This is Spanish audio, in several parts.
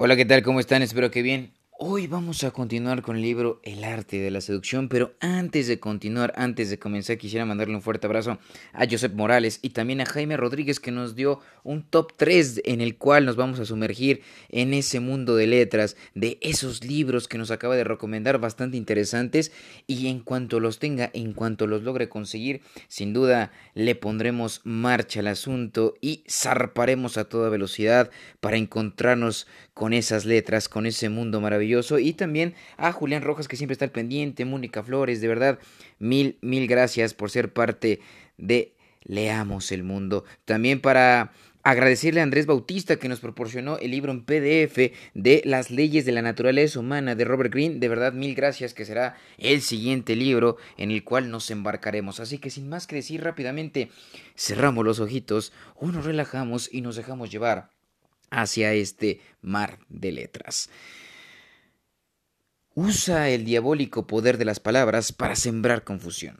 Hola, ¿qué tal? ¿Cómo están? Espero que bien. Hoy vamos a continuar con el libro El arte de la seducción, pero antes de continuar, antes de comenzar, quisiera mandarle un fuerte abrazo a Josep Morales y también a Jaime Rodríguez que nos dio un top 3 en el cual nos vamos a sumergir en ese mundo de letras, de esos libros que nos acaba de recomendar bastante interesantes y en cuanto los tenga, en cuanto los logre conseguir, sin duda le pondremos marcha al asunto y zarparemos a toda velocidad para encontrarnos con esas letras, con ese mundo maravilloso. Y también a Julián Rojas, que siempre está al pendiente, Mónica Flores, de verdad, mil, mil gracias por ser parte de Leamos el Mundo. También para agradecerle a Andrés Bautista que nos proporcionó el libro en PDF de Las leyes de la naturaleza humana de Robert Greene. De verdad, mil gracias, que será el siguiente libro en el cual nos embarcaremos. Así que sin más que decir rápidamente, cerramos los ojitos o nos relajamos y nos dejamos llevar hacia este mar de letras. Usa el diabólico poder de las palabras para sembrar confusión.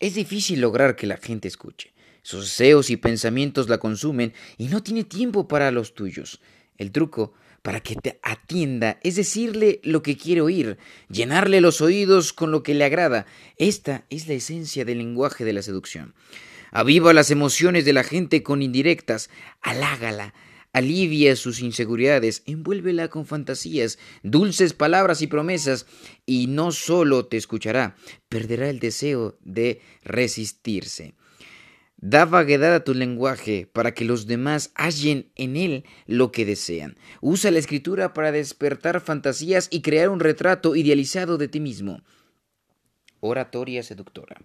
Es difícil lograr que la gente escuche. Sus deseos y pensamientos la consumen y no tiene tiempo para los tuyos. El truco para que te atienda es decirle lo que quiere oír, llenarle los oídos con lo que le agrada. Esta es la esencia del lenguaje de la seducción. Aviva las emociones de la gente con indirectas, halágala, alivia sus inseguridades, envuélvela con fantasías, dulces palabras y promesas, y no solo te escuchará, perderá el deseo de resistirse. Da vaguedad a tu lenguaje para que los demás hallen en él lo que desean. Usa la escritura para despertar fantasías y crear un retrato idealizado de ti mismo. Oratoria seductora.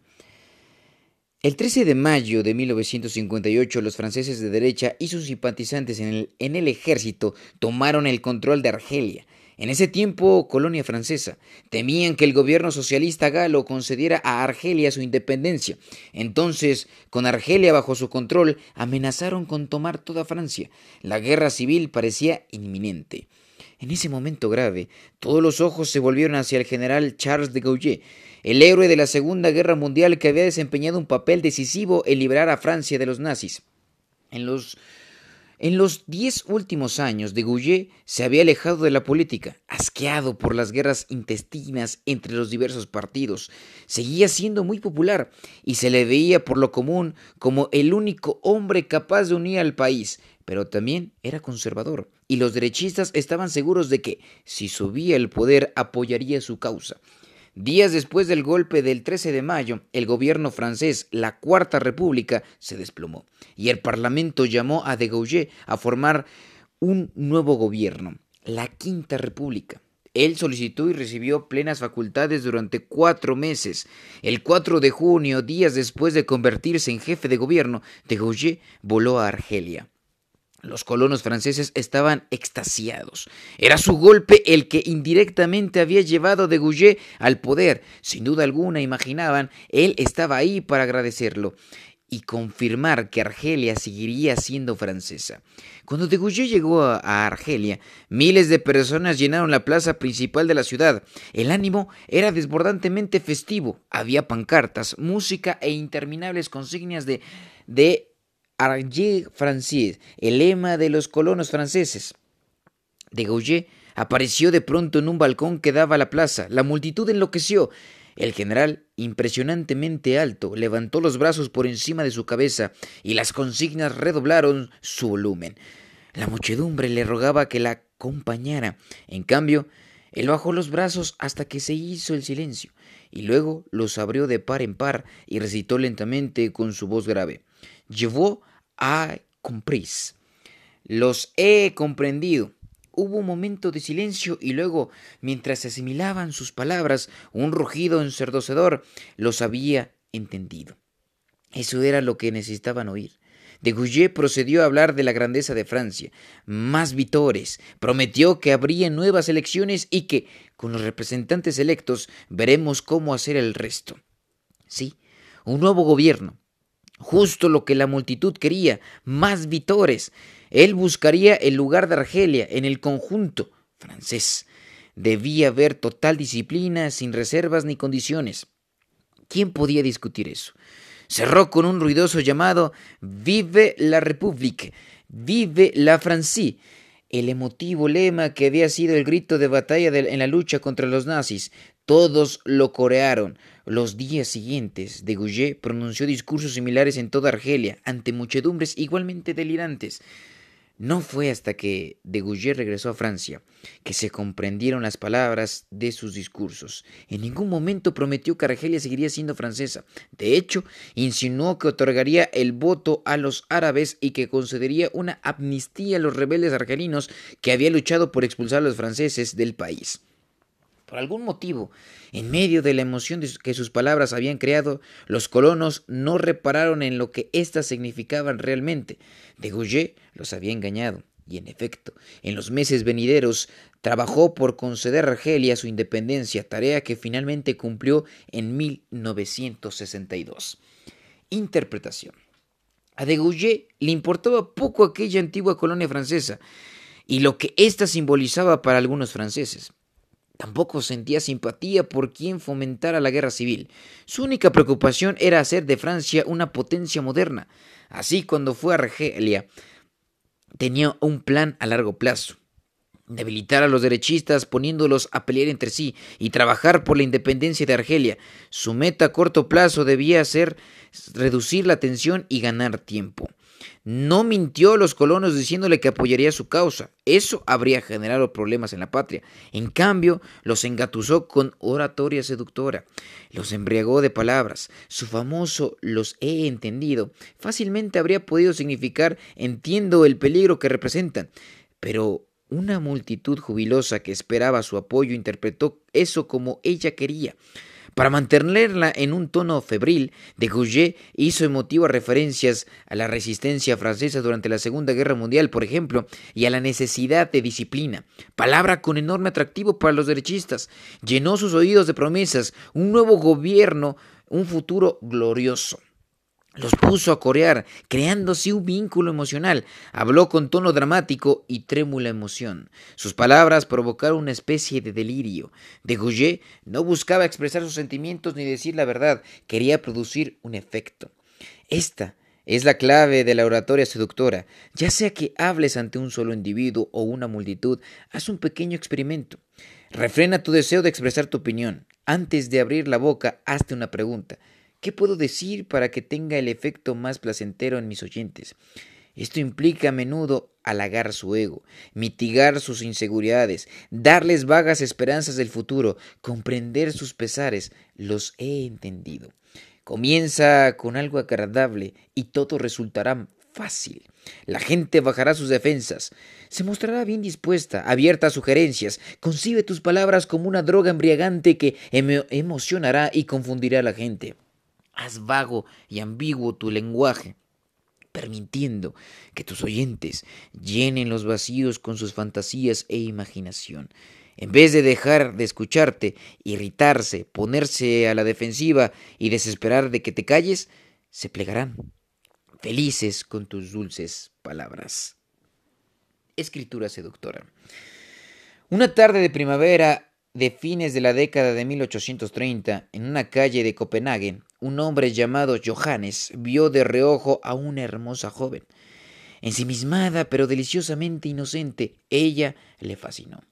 El 13 de mayo de 1958, los franceses de derecha y sus simpatizantes en el, ejército tomaron el control de Argelia, en ese tiempo colonia francesa. Temían que el gobierno socialista galo concediera a Argelia su independencia. Entonces, con Argelia bajo su control, amenazaron con tomar toda Francia. La guerra civil parecía inminente. En ese momento grave, todos los ojos se volvieron hacia el general Charles de Gaulle, el héroe de la Segunda Guerra Mundial que había desempeñado un papel decisivo en liberar a Francia de los nazis. En los diez últimos años de Goujet se había alejado de la política, asqueado por las guerras intestinas entre los diversos partidos. Seguía siendo muy popular y se le veía por lo común como el único hombre capaz de unir al país, pero también era conservador, y los derechistas estaban seguros de que, si subía el poder, apoyaría su causa. Días después del golpe del 13 de mayo, el gobierno francés, la Cuarta República, se desplomó y el Parlamento llamó a de Gaulle a formar un nuevo gobierno, la Quinta República. Él solicitó y recibió plenas facultades durante cuatro meses. El 4 de junio, días después de convertirse en jefe de gobierno, de Gaulle voló a Argelia. Los colonos franceses estaban extasiados. Era su golpe el que indirectamente había llevado de Goujet al poder. Sin duda alguna imaginaban, él estaba ahí para agradecerlo y confirmar que Argelia seguiría siendo francesa. Cuando de Goujet llegó a Argelia, miles de personas llenaron la plaza principal de la ciudad. El ánimo era desbordantemente festivo. Había pancartas, música e interminables consignas de, de Argy Francis, el lema de los colonos franceses. De Gaulle apareció de pronto en un balcón que daba a la plaza. La multitud enloqueció. El general, impresionantemente alto, levantó los brazos por encima de su cabeza y las consignas redoblaron su volumen. La muchedumbre le rogaba que la acompañara. En cambio, él bajó los brazos hasta que se hizo el silencio, y luego los abrió de par en par y recitó lentamente con su voz grave. Llevó a compris. Los he comprendido. Hubo un momento de silencio y luego, mientras asimilaban sus palabras, un rugido ensordecedor los había entendido. Eso era lo que necesitaban oír. De Gouget procedió a hablar de la grandeza de Francia, más vitores, prometió que habría nuevas elecciones y que, con los representantes electos, veremos cómo hacer el resto. Sí, un nuevo gobierno, justo lo que la multitud quería, más vitores. Él buscaría el lugar de Argelia en el conjunto francés. Debía haber total disciplina, sin reservas ni condiciones. ¿Quién podía discutir eso? Cerró con un ruidoso llamado Vive la République, vive la Francie. el emotivo lema que había sido el grito de batalla en la lucha contra los nazis. Todos lo corearon. Los días siguientes, de Gouget pronunció discursos similares en toda Argelia, ante muchedumbres igualmente delirantes. No fue hasta que de Gouget regresó a Francia que se comprendieron las palabras de sus discursos. En ningún momento prometió que Argelia seguiría siendo francesa. De hecho, insinuó que otorgaría el voto a los árabes y que concedería una amnistía a los rebeldes argelinos que habían luchado por expulsar a los franceses del país. Por algún motivo, en medio de la emoción que sus palabras habían creado, los colonos no repararon en lo que éstas significaban realmente. De Gouget los había engañado, y en efecto, en los meses venideros trabajó por conceder a Argelia su independencia, tarea que finalmente cumplió en 1962. Interpretación. A de Gouget le importaba poco aquella antigua colonia francesa y lo que ésta simbolizaba para algunos franceses. Tampoco sentía simpatía por quien fomentara la guerra civil. Su única preocupación era hacer de Francia una potencia moderna. Así, cuando fue a Argelia, tenía un plan a largo plazo. Debilitar a los derechistas poniéndolos a pelear entre sí y trabajar por la independencia de Argelia. Su meta a corto plazo debía ser reducir la tensión y ganar tiempo. No mintió a los colonos diciéndole que apoyaría su causa. Eso habría generado problemas en la patria. En cambio, los engatusó con oratoria seductora. Los embriagó de palabras. Su famoso los he entendido fácilmente habría podido significar entiendo el peligro que representan. Pero una multitud jubilosa que esperaba su apoyo interpretó eso como ella quería. Para mantenerla en un tono febril, de Gouget hizo emotivas referencias a la resistencia francesa durante la Segunda Guerra Mundial, por ejemplo, y a la necesidad de disciplina, palabra con enorme atractivo para los derechistas. Llenó sus oídos de promesas, un nuevo gobierno, un futuro glorioso. Los puso a corear, creándose un vínculo emocional. Habló con tono dramático y trémula emoción. Sus palabras provocaron una especie de delirio. De Gouget no buscaba expresar sus sentimientos ni decir la verdad, quería producir un efecto. Esta es la clave de la oratoria seductora. Ya sea que hables ante un solo individuo o una multitud, haz un pequeño experimento. Refrena tu deseo de expresar tu opinión. Antes de abrir la boca, hazte una pregunta. ¿Qué puedo decir para que tenga el efecto más placentero en mis oyentes? Esto implica a menudo halagar su ego, mitigar sus inseguridades, darles vagas esperanzas del futuro, comprender sus pesares. Los he entendido. Comienza con algo agradable y todo resultará fácil. La gente bajará sus defensas, se mostrará bien dispuesta, abierta a sugerencias, concibe tus palabras como una droga embriagante que emocionará y confundirá a la gente. Haz vago y ambiguo tu lenguaje, permitiendo que tus oyentes llenen los vacíos con sus fantasías e imaginación. En vez de dejar de escucharte, irritarse, ponerse a la defensiva y desesperar de que te calles, se plegarán, felices con tus dulces palabras. Escritura seductora. Una tarde de primavera de fines de la década de 1830, en una calle de Copenhague, un hombre llamado Johannes vio de reojo a una hermosa joven. Ensimismada pero deliciosamente inocente, ella le fascinó.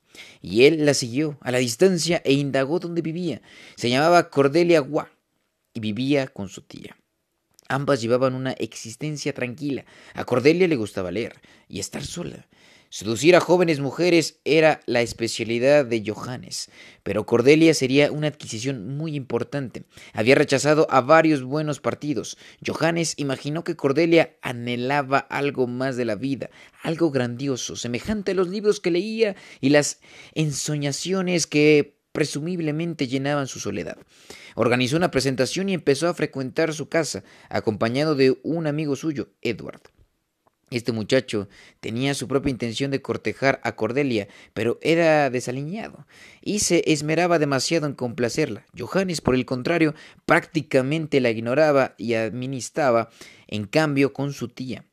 Y él la siguió a la distancia e indagó dónde vivía. Se llamaba Cordelia Gua y vivía con su tía. Ambas llevaban una existencia tranquila. A Cordelia le gustaba leer y estar sola. Seducir a jóvenes mujeres era la especialidad de Johannes, pero Cordelia sería una adquisición muy importante. Había rechazado a varios buenos partidos. Johannes imaginó que Cordelia anhelaba algo más de la vida, algo grandioso, semejante a los libros que leía y las ensoñaciones que presumiblemente llenaban su soledad. Organizó una presentación y empezó a frecuentar su casa, acompañado de un amigo suyo, Edward. Este muchacho tenía su propia intención de cortejar a Cordelia, pero era desaliñado y se esmeraba demasiado en complacerla. Johannes, por el contrario, prácticamente la ignoraba y administraba, en cambio, con su tía.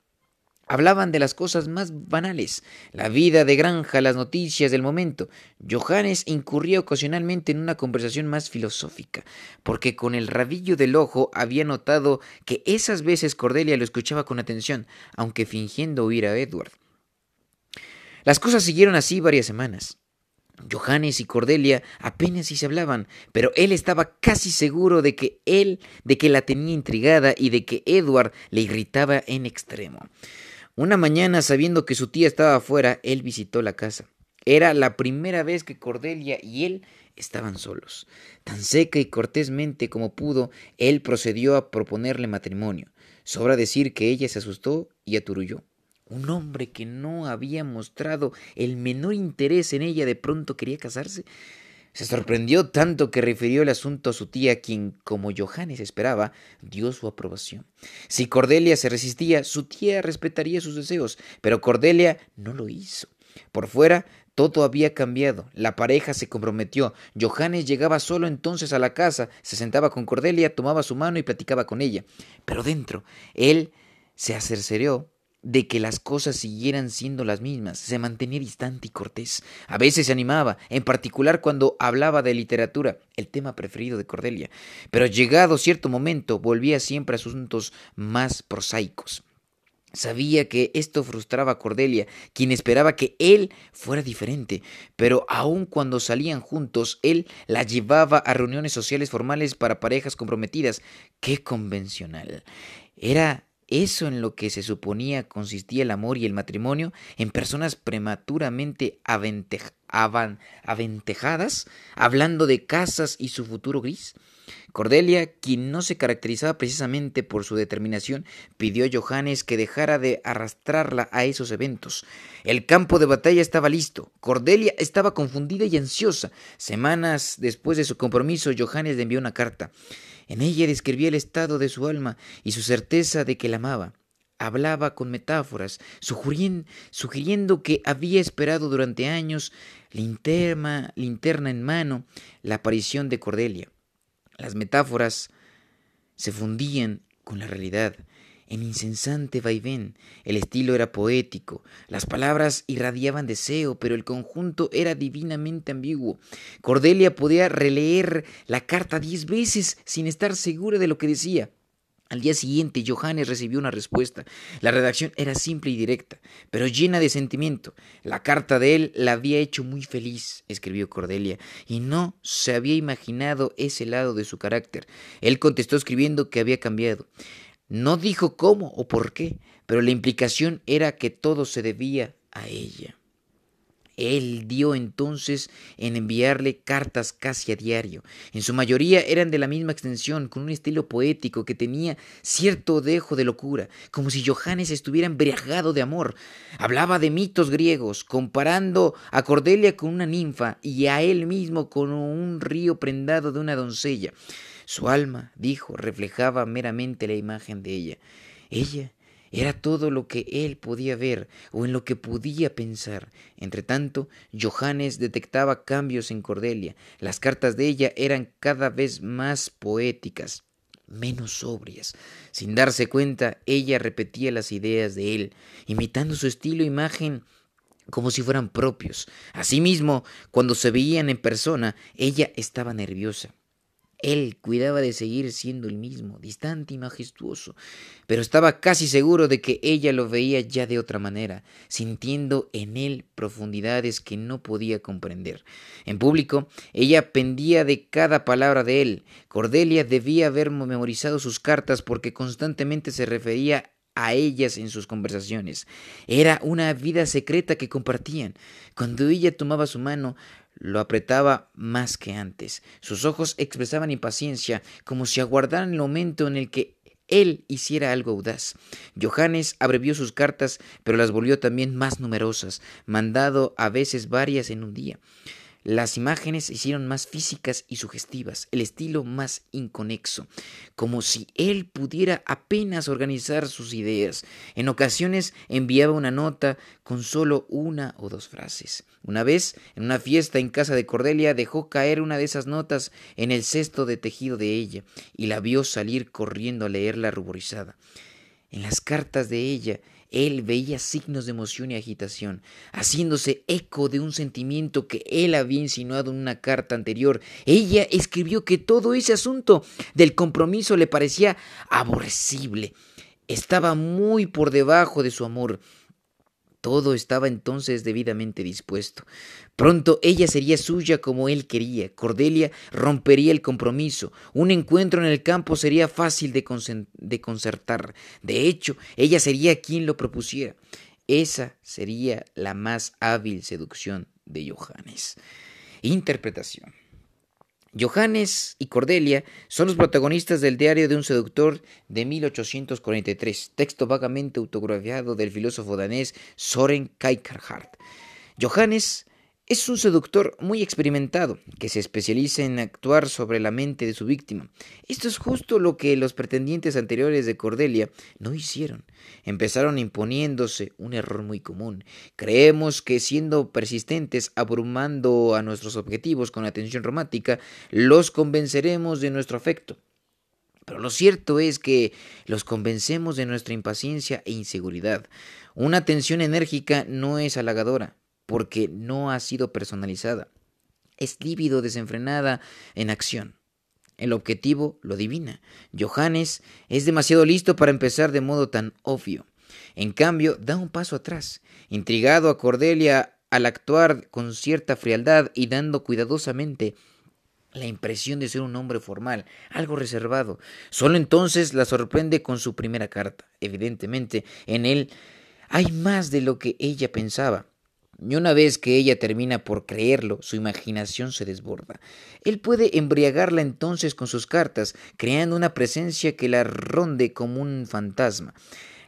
Hablaban de las cosas más banales, la vida de granja, las noticias del momento. Johannes incurría ocasionalmente en una conversación más filosófica, porque con el rabillo del ojo había notado que esas veces Cordelia lo escuchaba con atención, aunque fingiendo oír a Edward. Las cosas siguieron así varias semanas. Johannes y Cordelia apenas si se hablaban, pero él estaba casi seguro de que él, de que la tenía intrigada y de que Edward le irritaba en extremo. Una mañana, sabiendo que su tía estaba afuera, él visitó la casa. Era la primera vez que Cordelia y él estaban solos. Tan seca y cortésmente como pudo, él procedió a proponerle matrimonio. Sobra decir que ella se asustó y aturulló. Un hombre que no había mostrado el menor interés en ella de pronto quería casarse. Se sorprendió tanto que refirió el asunto a su tía, quien, como Johannes esperaba, dio su aprobación. Si Cordelia se resistía, su tía respetaría sus deseos, pero Cordelia no lo hizo. Por fuera, todo había cambiado. La pareja se comprometió. Johannes llegaba solo entonces a la casa, se sentaba con Cordelia, tomaba su mano y platicaba con ella. Pero dentro, él se acerceró de que las cosas siguieran siendo las mismas, se mantenía distante y cortés. A veces se animaba, en particular cuando hablaba de literatura, el tema preferido de Cordelia. Pero llegado cierto momento, volvía siempre a asuntos más prosaicos. Sabía que esto frustraba a Cordelia, quien esperaba que él fuera diferente, pero aun cuando salían juntos, él la llevaba a reuniones sociales formales para parejas comprometidas. ¡Qué convencional! Era eso en lo que se suponía consistía el amor y el matrimonio en personas prematuramente aventejadas, hablando de casas y su futuro gris. Cordelia, quien no se caracterizaba precisamente por su determinación, pidió a Johannes que dejara de arrastrarla a esos eventos. El campo de batalla estaba listo. Cordelia estaba confundida y ansiosa. Semanas después de su compromiso, Johannes le envió una carta. En ella describía el estado de su alma y su certeza de que la amaba. Hablaba con metáforas, sugiriendo que había esperado durante años, linterna, linterna en mano, la aparición de Cordelia. Las metáforas se fundían con la realidad en incesante vaivén. El estilo era poético, las palabras irradiaban deseo, pero el conjunto era divinamente ambiguo. Cordelia podía releer la carta diez veces sin estar segura de lo que decía. Al día siguiente, Johannes recibió una respuesta. La redacción era simple y directa, pero llena de sentimiento. La carta de él la había hecho muy feliz, escribió Cordelia, y no se había imaginado ese lado de su carácter. Él contestó escribiendo que había cambiado. No dijo cómo o por qué, pero la implicación era que todo se debía a ella. Él dio entonces en enviarle cartas casi a diario. En su mayoría eran de la misma extensión, con un estilo poético que tenía cierto dejo de locura, como si Johannes estuviera embriagado de amor. Hablaba de mitos griegos, comparando a Cordelia con una ninfa y a él mismo con un río prendado de una doncella. Su alma, dijo, reflejaba meramente la imagen de ella. Ella era todo lo que él podía ver o en lo que podía pensar. Entretanto, Johannes detectaba cambios en Cordelia. Las cartas de ella eran cada vez más poéticas, menos sobrias. Sin darse cuenta, ella repetía las ideas de él, imitando su estilo e imagen como si fueran propios. Asimismo, cuando se veían en persona, ella estaba nerviosa. Él cuidaba de seguir siendo el mismo, distante y majestuoso, pero estaba casi seguro de que ella lo veía ya de otra manera, sintiendo en él profundidades que no podía comprender. En público, ella pendía de cada palabra de él. Cordelia debía haber memorizado sus cartas porque constantemente se refería a ellas en sus conversaciones. Era una vida secreta que compartían. Cuando ella tomaba su mano, lo apretaba más que antes. Sus ojos expresaban impaciencia, como si aguardaran el momento en el que él hiciera algo audaz. Johannes abrevió sus cartas, pero las volvió también más numerosas, mandado a veces varias en un día. Las imágenes se hicieron más físicas y sugestivas, el estilo más inconexo, como si él pudiera apenas organizar sus ideas. En ocasiones enviaba una nota con solo una o dos frases. Una vez, en una fiesta en casa de Cordelia, dejó caer una de esas notas en el cesto de tejido de ella y la vio salir corriendo a leerla ruborizada. En las cartas de ella él veía signos de emoción y agitación, haciéndose eco de un sentimiento que él había insinuado en una carta anterior. Ella escribió que todo ese asunto del compromiso le parecía aborrecible. Estaba muy por debajo de su amor. Todo estaba entonces debidamente dispuesto. Pronto ella sería suya como él quería. Cordelia rompería el compromiso. Un encuentro en el campo sería fácil de, concertar. De hecho, ella sería quien lo propusiera. Esa sería la más hábil seducción de Johannes. Interpretación. Johannes y Cordelia son los protagonistas del diario de un seductor de 1843, texto vagamente autografiado del filósofo danés Soren Kierkegaard. Johannes es un seductor muy experimentado, que se especializa en actuar sobre la mente de su víctima. Esto es justo lo que los pretendientes anteriores de Cordelia no hicieron. Empezaron imponiéndose un error muy común. Creemos que siendo persistentes, abrumando a nuestros objetivos con atención romántica, los convenceremos de nuestro afecto. Pero lo cierto es que los convencemos de nuestra impaciencia e inseguridad. Una atención enérgica no es halagadora, porque no ha sido personalizada. Es lívido, desenfrenada en acción. El objetivo lo divina. Johannes es demasiado listo para empezar de modo tan obvio. En cambio, da un paso atrás, intrigado a Cordelia al actuar con cierta frialdad y dando cuidadosamente la impresión de ser un hombre formal, algo reservado. Solo entonces la sorprende con su primera carta. Evidentemente, en él hay más de lo que ella pensaba. Y una vez que ella termina por creerlo, su imaginación se desborda. Él puede embriagarla entonces con sus cartas, creando una presencia que la ronde como un fantasma.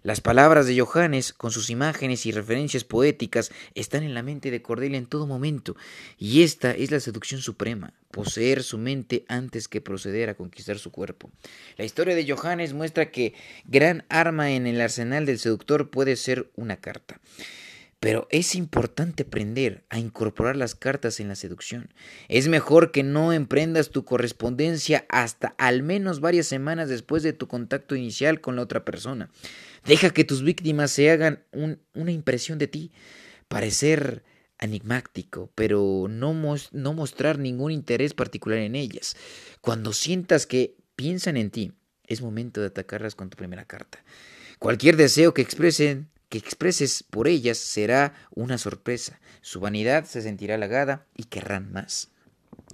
Las palabras de Johannes, con sus imágenes y referencias poéticas, están en la mente de Cordelia en todo momento, y esta es la seducción suprema, poseer su mente antes que proceder a conquistar su cuerpo. La historia de Johannes muestra que gran arma en el arsenal del seductor puede ser una carta. Pero es importante aprender a incorporar las cartas en la seducción. Es mejor que no emprendas tu correspondencia hasta al menos varias semanas después de tu contacto inicial con la otra persona. Deja que tus víctimas se hagan una impresión de ti. Parecer enigmático, pero no, mostrar ningún interés particular en ellas. Cuando sientas que piensan en ti, es momento de atacarlas con tu primera carta. Cualquier deseo que expresen que expreses por ellas será una sorpresa. Su vanidad se sentirá halagada y querrán más.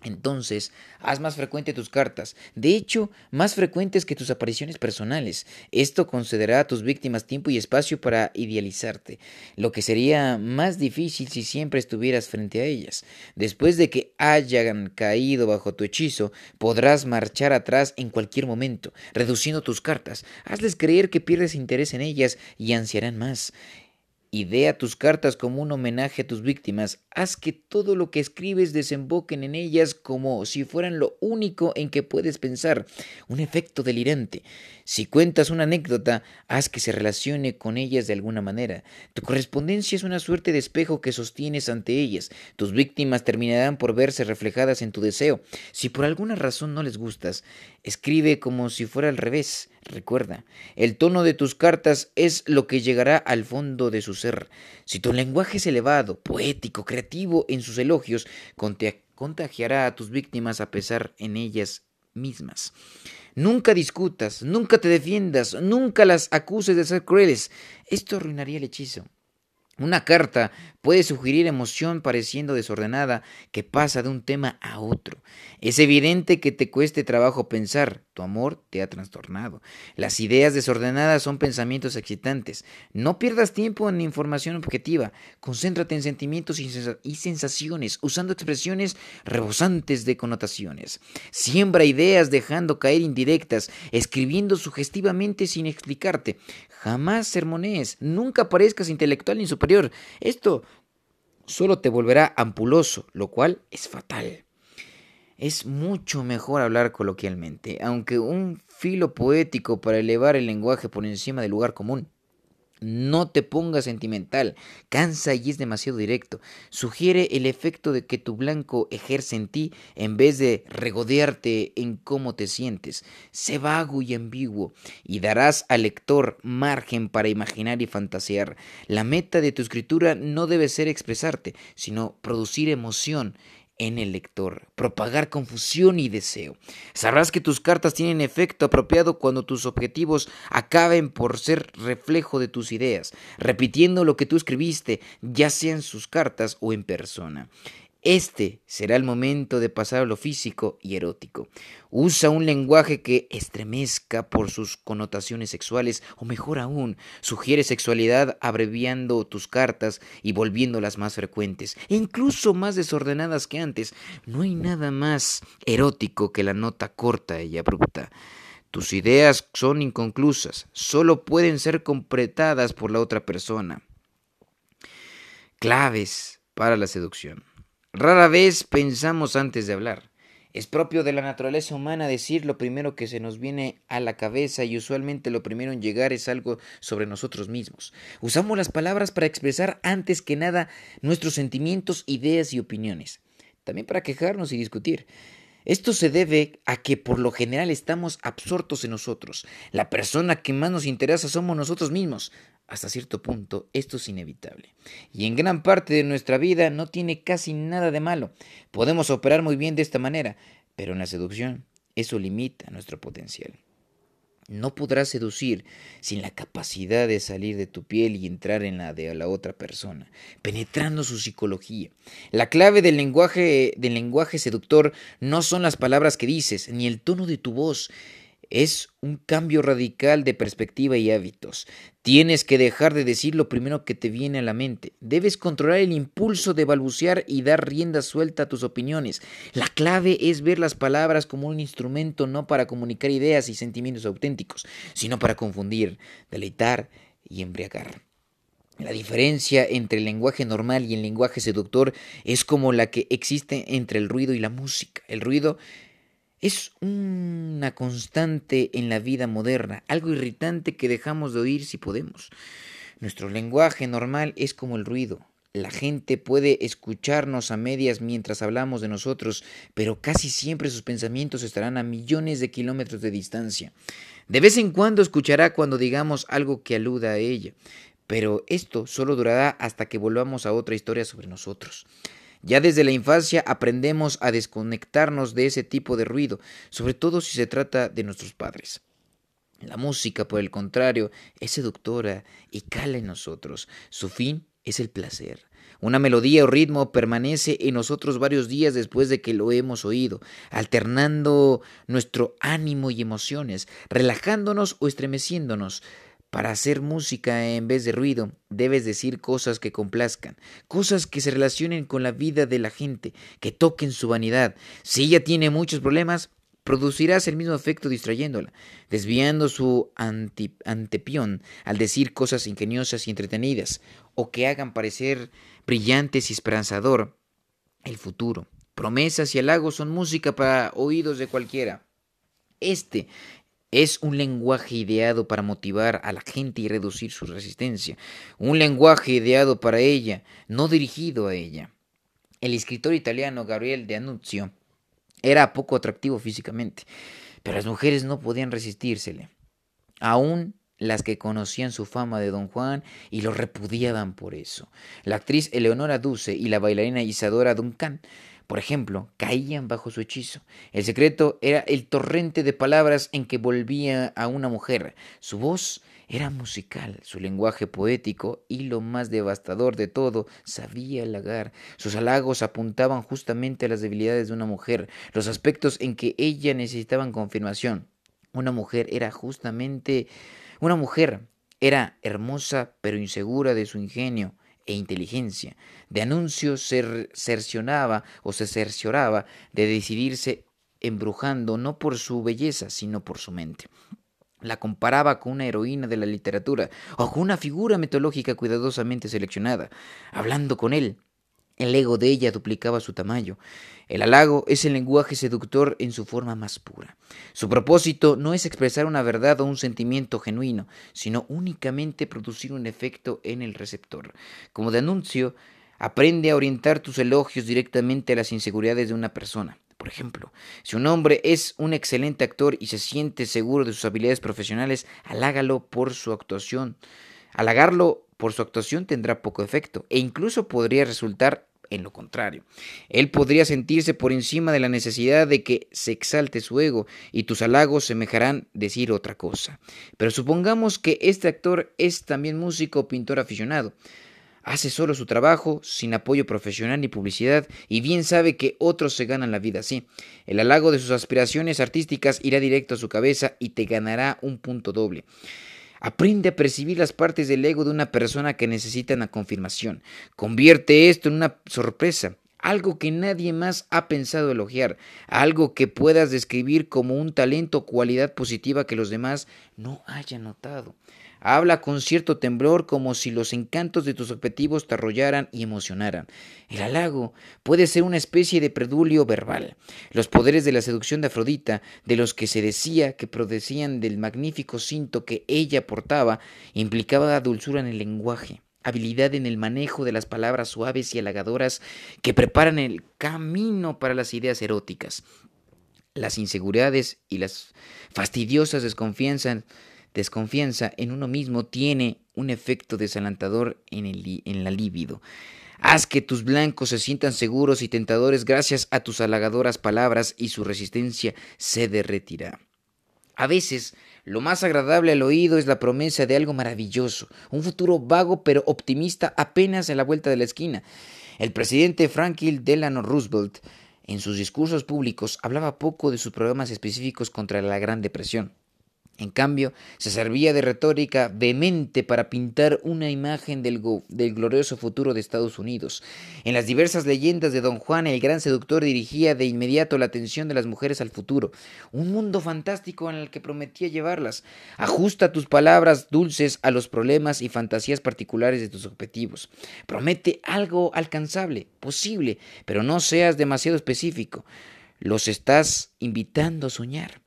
Entonces, haz más frecuente tus cartas, de hecho, más frecuentes que tus apariciones personales. Esto concederá a tus víctimas tiempo y espacio para idealizarte, lo que sería más difícil si siempre estuvieras frente a ellas. Después de que hayan caído bajo tu hechizo, podrás marchar atrás en cualquier momento, reduciendo tus cartas. Hazles creer que pierdes interés en ellas y ansiarán más. Idea tus cartas como un homenaje a tus víctimas. Haz que todo lo que escribes desemboquen en ellas como si fueran lo único en que puedes pensar. Un efecto delirante. Si cuentas una anécdota, haz que se relacione con ellas de alguna manera. Tu correspondencia es una suerte de espejo que sostienes ante ellas. Tus víctimas terminarán por verse reflejadas en tu deseo. Si por alguna razón no les gustas, escribe como si fuera al revés. Recuerda, el tono de tus cartas es lo que llegará al fondo de su ser. Si tu lenguaje es elevado, poético, creativo en sus elogios, contagiará a tus víctimas a pesar en ellas mismas. Nunca discutas, nunca te defiendas, nunca las acuses de ser crueles. Esto arruinaría el hechizo. Una carta puede sugerir emoción pareciendo desordenada que pasa de un tema a otro. Es evidente que te cueste trabajo pensar, tu amor te ha trastornado. Las ideas desordenadas son pensamientos excitantes. No pierdas tiempo en información objetiva, concéntrate en sentimientos y sensaciones, usando expresiones rebosantes de connotaciones. Siembra ideas dejando caer indirectas, escribiendo sugestivamente sin explicarte. Jamás sermonees, nunca parezcas intelectual ni superior. Esto solo te volverá ampuloso, lo cual es fatal. Es mucho mejor hablar coloquialmente, aunque un filo poético para elevar el lenguaje por encima del lugar común. No te pongas sentimental, cansa y es demasiado directo. Sugiere el efecto de que tu blanco ejerce en ti en vez de regodearte en cómo te sientes. Sé vago y ambiguo y darás al lector margen para imaginar y fantasear. La meta de tu escritura no debe ser expresarte, sino producir emoción en el lector, propagar confusión y deseo. Sabrás que tus cartas tienen efecto apropiado cuando tus objetivos acaben por ser reflejo de tus ideas, repitiendo lo que tú escribiste, ya sea en sus cartas o en persona. Este será el momento de pasar a lo físico y erótico. Usa un lenguaje que estremezca por sus connotaciones sexuales o mejor aún, sugiere sexualidad abreviando tus cartas y volviéndolas más frecuentes e incluso más desordenadas que antes. No hay nada más erótico que la nota corta y abrupta. Tus ideas son inconclusas, solo pueden ser completadas por la otra persona. Claves para la seducción. Rara vez pensamos antes de hablar. Es propio de la naturaleza humana decir lo primero que se nos viene a la cabeza y usualmente lo primero en llegar es algo sobre nosotros mismos. Usamos las palabras para expresar antes que nada nuestros sentimientos, ideas y opiniones. También para quejarnos y discutir. Esto se debe a que por lo general estamos absortos en nosotros. La persona que más nos interesa somos nosotros mismos hasta cierto punto esto es inevitable. Y en gran parte de nuestra vida no tiene casi nada de malo. Podemos operar muy bien de esta manera, pero en la seducción eso limita nuestro potencial. No podrás seducir sin la capacidad de salir de tu piel y entrar en la de la otra persona, penetrando su psicología. La clave del lenguaje, del lenguaje seductor no son las palabras que dices, ni el tono de tu voz, es un cambio radical de perspectiva y hábitos. Tienes que dejar de decir lo primero que te viene a la mente. Debes controlar el impulso de balbucear y dar rienda suelta a tus opiniones. La clave es ver las palabras como un instrumento no para comunicar ideas y sentimientos auténticos, sino para confundir, deleitar y embriagar. La diferencia entre el lenguaje normal y el lenguaje seductor es como la que existe entre el ruido y la música. El ruido es una constante en la vida moderna, algo irritante que dejamos de oír si podemos. Nuestro lenguaje normal es como el ruido. La gente puede escucharnos a medias mientras hablamos de nosotros, pero casi siempre sus pensamientos estarán a millones de kilómetros de distancia. De vez en cuando escuchará cuando digamos algo que aluda a ella, pero esto solo durará hasta que volvamos a otra historia sobre nosotros. Ya desde la infancia aprendemos a desconectarnos de ese tipo de ruido, sobre todo si se trata de nuestros padres. La música, por el contrario, es seductora y cala en nosotros. Su fin es el placer. Una melodía o ritmo permanece en nosotros varios días después de que lo hemos oído, alternando nuestro ánimo y emociones, relajándonos o estremeciéndonos. Para hacer música en vez de ruido, debes decir cosas que complazcan, cosas que se relacionen con la vida de la gente, que toquen su vanidad. Si ella tiene muchos problemas, producirás el mismo efecto distrayéndola, desviando su antepión al decir cosas ingeniosas y entretenidas, o que hagan parecer brillantes y esperanzador el futuro. Promesas y halagos son música para oídos de cualquiera. Este es un lenguaje ideado para motivar a la gente y reducir su resistencia. Un lenguaje ideado para ella, no dirigido a ella. El escritor italiano Gabriel de era poco atractivo físicamente, pero las mujeres no podían resistírsele. Aún las que conocían su fama de Don Juan y lo repudiaban por eso. La actriz Eleonora Duce y la bailarina Isadora Duncan por ejemplo, caían bajo su hechizo. El secreto era el torrente de palabras en que volvía a una mujer. Su voz era musical, su lenguaje poético y lo más devastador de todo, sabía halagar. Sus halagos apuntaban justamente a las debilidades de una mujer, los aspectos en que ella necesitaba confirmación. Una mujer era justamente una mujer. Era hermosa pero insegura de su ingenio e inteligencia. De anuncios se cercionaba o se cercioraba de decidirse embrujando no por su belleza, sino por su mente. La comparaba con una heroína de la literatura o con una figura mitológica cuidadosamente seleccionada. Hablando con él, el ego de ella duplicaba su tamaño. El halago es el lenguaje seductor en su forma más pura. Su propósito no es expresar una verdad o un sentimiento genuino, sino únicamente producir un efecto en el receptor. Como de anuncio, aprende a orientar tus elogios directamente a las inseguridades de una persona. Por ejemplo, si un hombre es un excelente actor y se siente seguro de sus habilidades profesionales, halágalo por su actuación. Halagarlo por su actuación tendrá poco efecto e incluso podría resultar en lo contrario. Él podría sentirse por encima de la necesidad de que se exalte su ego y tus halagos semejarán decir otra cosa. Pero supongamos que este actor es también músico o pintor aficionado. Hace solo su trabajo, sin apoyo profesional ni publicidad, y bien sabe que otros se ganan la vida así. El halago de sus aspiraciones artísticas irá directo a su cabeza y te ganará un punto doble. Aprende a percibir las partes del ego de una persona que necesita una confirmación. Convierte esto en una sorpresa, algo que nadie más ha pensado elogiar, algo que puedas describir como un talento o cualidad positiva que los demás no hayan notado. Habla con cierto temblor como si los encantos de tus objetivos te arrollaran y emocionaran. El halago puede ser una especie de predulio verbal. Los poderes de la seducción de Afrodita, de los que se decía que producían del magnífico cinto que ella portaba, implicaba dulzura en el lenguaje habilidad en el manejo de las palabras suaves y halagadoras que preparan el camino para las ideas eróticas. Las inseguridades y las fastidiosas desconfianzas desconfianza en uno mismo tiene un efecto desalentador en, el, en la libido. Haz que tus blancos se sientan seguros y tentadores gracias a tus halagadoras palabras y su resistencia se derretirá. A veces, lo más agradable al oído es la promesa de algo maravilloso, un futuro vago pero optimista apenas en la vuelta de la esquina. El presidente Franklin Delano Roosevelt, en sus discursos públicos, hablaba poco de sus programas específicos contra la Gran Depresión. En cambio, se servía de retórica vehemente para pintar una imagen del, del, glorioso futuro de Estados Unidos. En las diversas leyendas de Don Juan, el gran seductor dirigía de inmediato la atención de las mujeres al futuro, un mundo fantástico en el que prometía llevarlas. Ajusta tus palabras dulces a los problemas y fantasías particulares de tus objetivos. Promete algo alcanzable, posible, pero no seas demasiado específico. Los estás invitando a soñar.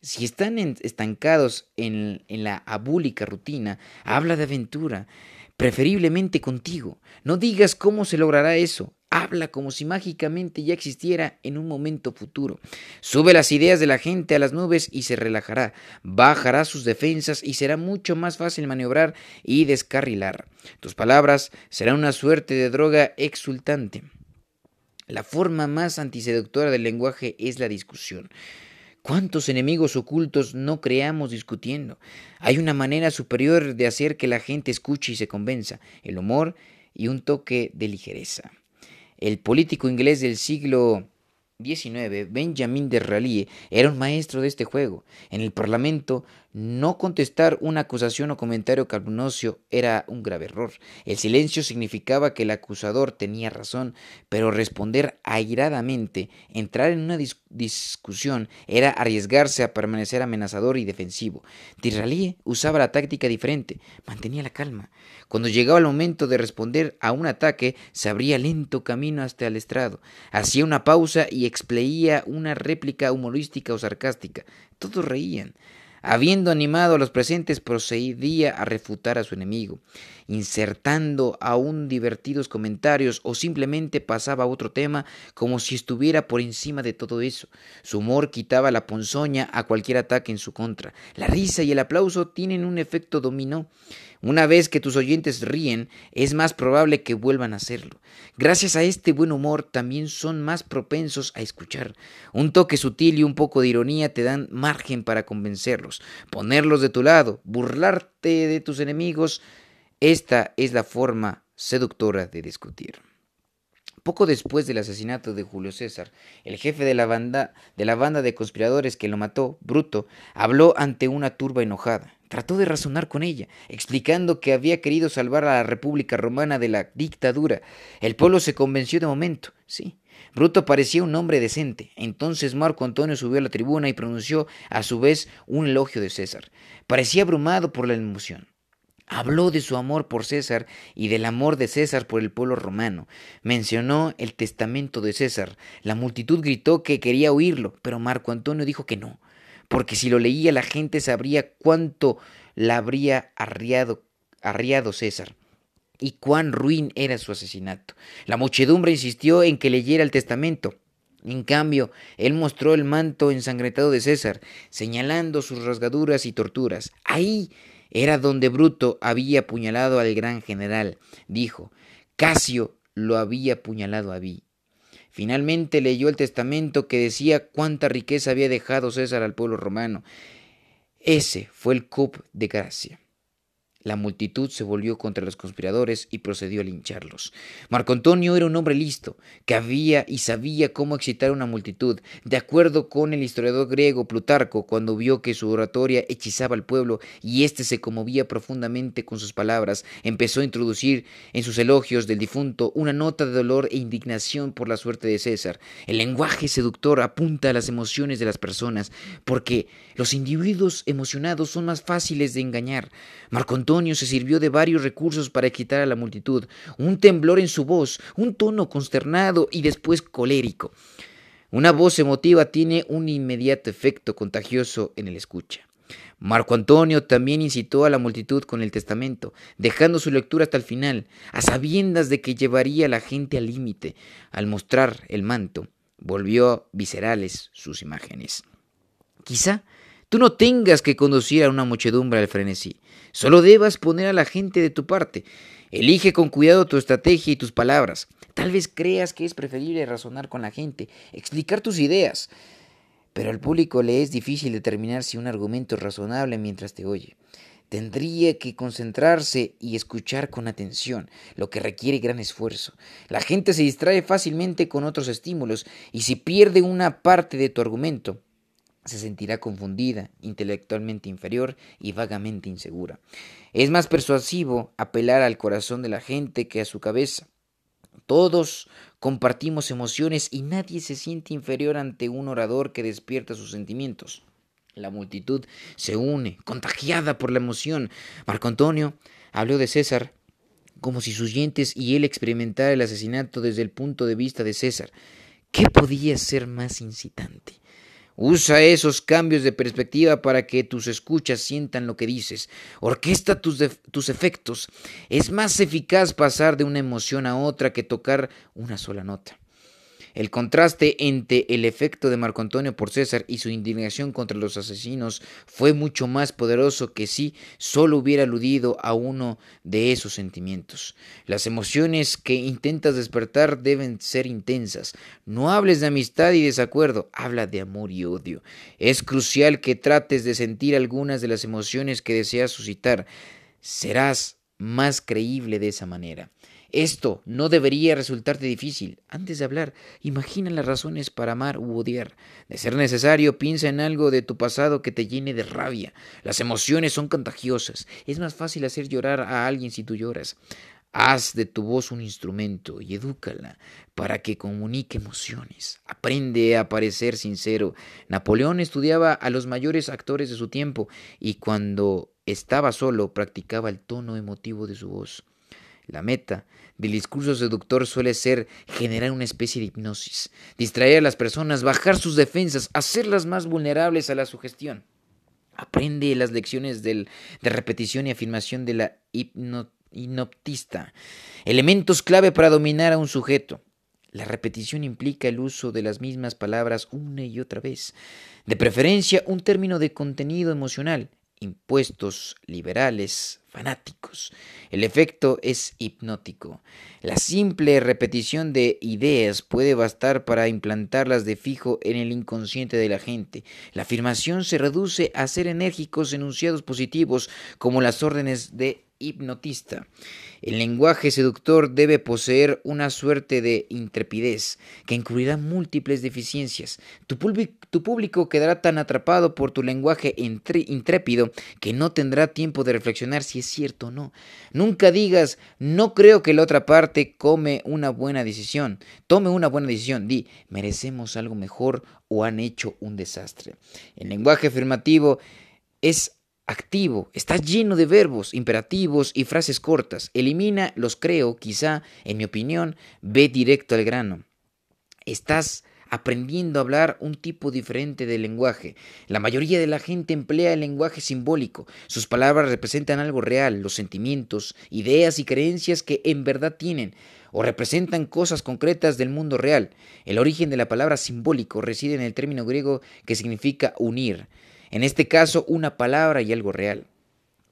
Si están estancados en, en la abúlica rutina, habla de aventura, preferiblemente contigo. No digas cómo se logrará eso. Habla como si mágicamente ya existiera en un momento futuro. Sube las ideas de la gente a las nubes y se relajará. Bajará sus defensas y será mucho más fácil maniobrar y descarrilar. Tus palabras serán una suerte de droga exultante. La forma más antiseductora del lenguaje es la discusión. ¿Cuántos enemigos ocultos no creamos discutiendo? Hay una manera superior de hacer que la gente escuche y se convenza, el humor y un toque de ligereza. El político inglés del siglo 19, Benjamin Disraeli era un maestro de este juego. En el Parlamento, no contestar una acusación o comentario calumnioso era un grave error. El silencio significaba que el acusador tenía razón, pero responder airadamente, entrar en una discusión, era arriesgarse a permanecer amenazador y defensivo. Disraeli usaba la táctica diferente, mantenía la calma. Cuando llegaba el momento de responder a un ataque, se abría lento camino hasta el estrado, hacía una pausa y expleía una réplica humorística o sarcástica. Todos reían. Habiendo animado a los presentes, procedía a refutar a su enemigo, insertando aún divertidos comentarios o simplemente pasaba a otro tema como si estuviera por encima de todo eso. Su humor quitaba la ponzoña a cualquier ataque en su contra. La risa y el aplauso tienen un efecto dominó. Una vez que tus oyentes ríen, es más probable que vuelvan a hacerlo. Gracias a este buen humor también son más propensos a escuchar. Un toque sutil y un poco de ironía te dan margen para convencerlos, ponerlos de tu lado, burlarte de tus enemigos. Esta es la forma seductora de discutir. Poco después del asesinato de Julio César, el jefe de la banda de la banda de conspiradores que lo mató, Bruto, habló ante una turba enojada. Trató de razonar con ella, explicando que había querido salvar a la República Romana de la dictadura. El pueblo se convenció de momento, sí. Bruto parecía un hombre decente. Entonces Marco Antonio subió a la tribuna y pronunció a su vez un elogio de César. Parecía abrumado por la emoción. Habló de su amor por César y del amor de César por el pueblo romano. Mencionó el testamento de César. La multitud gritó que quería oírlo, pero Marco Antonio dijo que no porque si lo leía la gente sabría cuánto la habría arriado, arriado César y cuán ruin era su asesinato. La muchedumbre insistió en que leyera el testamento. En cambio, él mostró el manto ensangrentado de César, señalando sus rasgaduras y torturas. Ahí era donde Bruto había apuñalado al gran general. Dijo, Casio lo había apuñalado a Vi. Finalmente leyó el testamento que decía cuánta riqueza había dejado César al pueblo romano. Ese fue el coup de gracia. La multitud se volvió contra los conspiradores y procedió a lincharlos. Marco Antonio era un hombre listo, que había y sabía cómo excitar a una multitud. De acuerdo con el historiador griego Plutarco, cuando vio que su oratoria hechizaba al pueblo y éste se conmovía profundamente con sus palabras, empezó a introducir en sus elogios del difunto una nota de dolor e indignación por la suerte de César. El lenguaje seductor apunta a las emociones de las personas, porque los individuos emocionados son más fáciles de engañar. Marco Antonio se sirvió de varios recursos para excitar a la multitud, un temblor en su voz, un tono consternado y después colérico. Una voz emotiva tiene un inmediato efecto contagioso en el escucha. Marco Antonio también incitó a la multitud con el testamento, dejando su lectura hasta el final, a sabiendas de que llevaría a la gente al límite. Al mostrar el manto, volvió viscerales sus imágenes. Quizá Tú no tengas que conducir a una muchedumbre al frenesí, solo debas poner a la gente de tu parte. Elige con cuidado tu estrategia y tus palabras. Tal vez creas que es preferible razonar con la gente, explicar tus ideas, pero al público le es difícil determinar si un argumento es razonable mientras te oye. Tendría que concentrarse y escuchar con atención, lo que requiere gran esfuerzo. La gente se distrae fácilmente con otros estímulos y si pierde una parte de tu argumento, se sentirá confundida, intelectualmente inferior y vagamente insegura. Es más persuasivo apelar al corazón de la gente que a su cabeza. Todos compartimos emociones y nadie se siente inferior ante un orador que despierta sus sentimientos. La multitud se une, contagiada por la emoción. Marco Antonio habló de César como si sus dientes y él experimentara el asesinato desde el punto de vista de César. ¿Qué podía ser más incitante? Usa esos cambios de perspectiva para que tus escuchas sientan lo que dices. Orquesta tus, tus, efectos. Es más eficaz pasar de una emoción a otra que tocar una sola nota. El contraste entre el efecto de Marco Antonio por César y su indignación contra los asesinos fue mucho más poderoso que si solo hubiera aludido a uno de esos sentimientos. Las emociones que intentas despertar deben ser intensas. No hables de amistad y desacuerdo, habla de amor y odio. Es crucial que trates de sentir algunas de las emociones que deseas suscitar. Serás más creíble de esa manera. Esto no debería resultarte difícil. Antes de hablar, imagina las razones para amar u odiar. De ser necesario, piensa en algo de tu pasado que te llene de rabia. Las emociones son contagiosas. Es más fácil hacer llorar a alguien si tú lloras. Haz de tu voz un instrumento y edúcala para que comunique emociones. Aprende a parecer sincero. Napoleón estudiaba a los mayores actores de su tiempo y cuando estaba solo practicaba el tono emotivo de su voz. La meta del discurso seductor suele ser generar una especie de hipnosis, distraer a las personas, bajar sus defensas, hacerlas más vulnerables a la sugestión. Aprende las lecciones del, de repetición y afirmación de la hipnotista, elementos clave para dominar a un sujeto. La repetición implica el uso de las mismas palabras una y otra vez, de preferencia un término de contenido emocional, impuestos liberales, fanáticos. El efecto es hipnótico. La simple repetición de ideas puede bastar para implantarlas de fijo en el inconsciente de la gente. La afirmación se reduce a ser enérgicos enunciados positivos como las órdenes de hipnotista. El lenguaje seductor debe poseer una suerte de intrepidez que incluirá múltiples deficiencias. Tu, público quedará tan atrapado por tu lenguaje intrépido que no tendrá tiempo de reflexionar si es cierto o no. Nunca digas, no creo que la otra parte come una buena decisión. Tome una buena decisión. Di, merecemos algo mejor o han hecho un desastre. El lenguaje afirmativo es activo, está lleno de verbos, imperativos y frases cortas. Elimina los creo, quizá, en mi opinión, ve directo al grano. Estás aprendiendo a hablar un tipo diferente de lenguaje. La mayoría de la gente emplea el lenguaje simbólico. Sus palabras representan algo real, los sentimientos, ideas y creencias que en verdad tienen, o representan cosas concretas del mundo real. El origen de la palabra simbólico reside en el término griego que significa unir. En este caso, una palabra y algo real.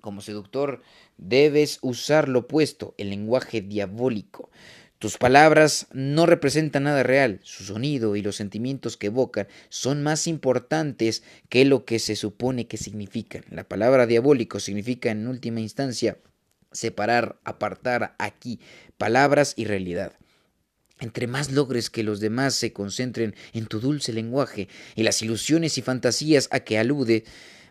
Como seductor, debes usar lo opuesto, el lenguaje diabólico. Tus palabras no representan nada real, su sonido y los sentimientos que evocan son más importantes que lo que se supone que significan. La palabra diabólico significa en última instancia separar, apartar aquí palabras y realidad. Entre más logres que los demás se concentren en tu dulce lenguaje y las ilusiones y fantasías a que alude,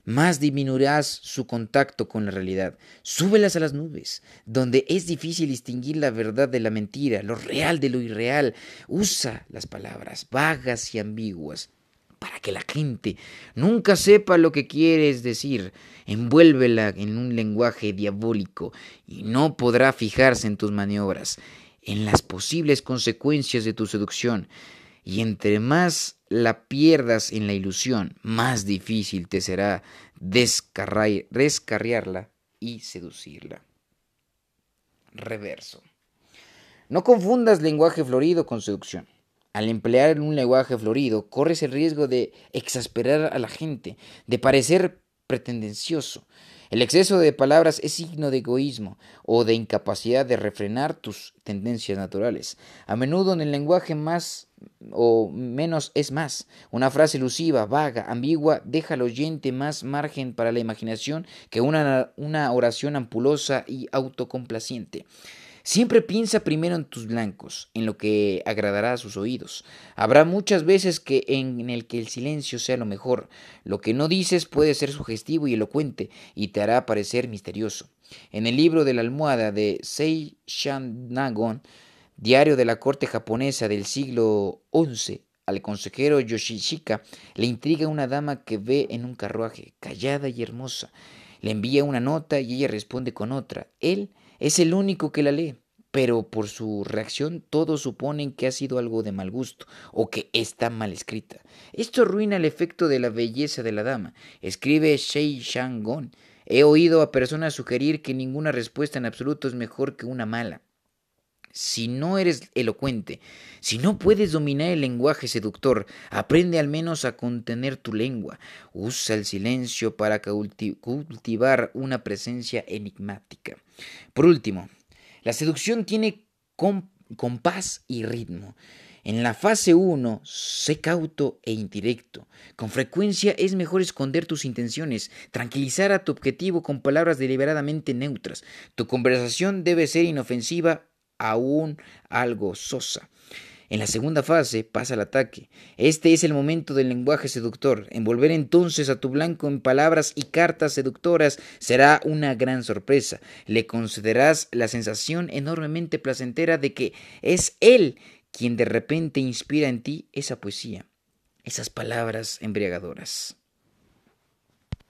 más disminuirás su contacto con la realidad. Súbelas a las nubes, donde es difícil distinguir la verdad de la mentira, lo real de lo irreal. Usa las palabras vagas y ambiguas para que la gente nunca sepa lo que quieres decir. Envuélvela en un lenguaje diabólico y no podrá fijarse en tus maniobras, en las posibles consecuencias de tu seducción. Y entre más la pierdas en la ilusión, más difícil te será descarriarla y seducirla. Reverso. No confundas lenguaje florido con seducción. Al emplear un lenguaje florido, corres el riesgo de exasperar a la gente, de parecer pretendencioso. El exceso de palabras es signo de egoísmo o de incapacidad de refrenar tus tendencias naturales. A menudo en el lenguaje más o menos es más. Una frase elusiva, vaga, ambigua, deja al oyente más margen para la imaginación que una, una oración ampulosa y autocomplaciente. Siempre piensa primero en tus blancos, en lo que agradará a sus oídos. Habrá muchas veces que en el que el silencio sea lo mejor. Lo que no dices puede ser sugestivo y elocuente y te hará parecer misterioso. En el libro de la almohada de Sei Nagon, diario de la corte japonesa del siglo XI, al consejero Yoshishika le intriga una dama que ve en un carruaje, callada y hermosa. Le envía una nota y ella responde con otra. Él es el único que la lee, pero por su reacción todos suponen que ha sido algo de mal gusto o que está mal escrita. Esto arruina el efecto de la belleza de la dama. Escribe Shei Shang-gon. He oído a personas sugerir que ninguna respuesta en absoluto es mejor que una mala. Si no eres elocuente, si no puedes dominar el lenguaje seductor, aprende al menos a contener tu lengua. Usa el silencio para cultivar una presencia enigmática. Por último, la seducción tiene compás y ritmo. En la fase 1, sé cauto e indirecto. Con frecuencia es mejor esconder tus intenciones, tranquilizar a tu objetivo con palabras deliberadamente neutras. Tu conversación debe ser inofensiva aún algo sosa. En la segunda fase pasa el ataque. Este es el momento del lenguaje seductor. Envolver entonces a tu blanco en palabras y cartas seductoras será una gran sorpresa. Le concederás la sensación enormemente placentera de que es él quien de repente inspira en ti esa poesía, esas palabras embriagadoras.